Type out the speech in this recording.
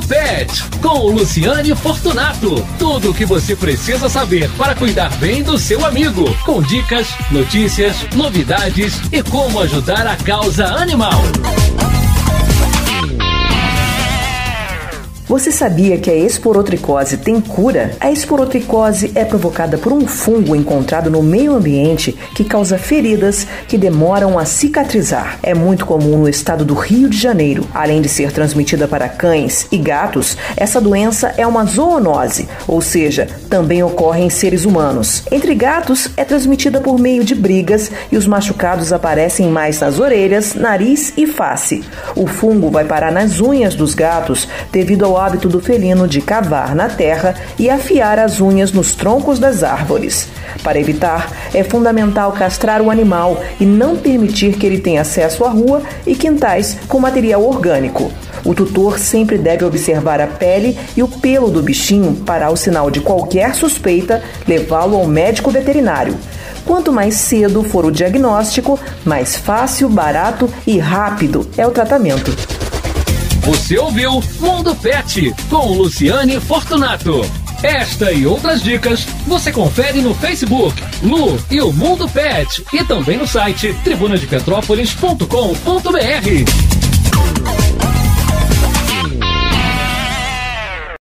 Pet, com Luciane Fortunato. Tudo o que você precisa saber para cuidar bem do seu amigo, com dicas, notícias, novidades e como ajudar a causa animal. Você sabia que a esporotricose tem cura? A esporotricose é provocada por um fungo encontrado no meio ambiente que causa feridas que demoram a cicatrizar. É muito comum no estado do Rio de Janeiro. Além de ser transmitida para cães e gatos, essa doença é uma zoonose, ou seja, também ocorre em seres humanos. Entre gatos, é transmitida por meio de brigas e os machucados aparecem mais nas orelhas, nariz e face. O fungo vai parar nas unhas dos gatos devido ao hábito do felino de cavar na terra e afiar as unhas nos troncos das árvores. Para evitar, é fundamental castrar o animal e não permitir que ele tenha acesso à rua e quintais com material orgânico. O tutor sempre deve observar a pele e o pelo do bichinho para, ao sinal de qualquer suspeita, levá-lo ao médico veterinário. Quanto mais cedo for o diagnóstico, mais fácil, barato e rápido é o tratamento. Você ouviu Mundo Pet com Luciane Fortunato. Esta e outras dicas você confere no Facebook Lu e o Mundo Pet e também no site tribunadepetrópolis.com.br.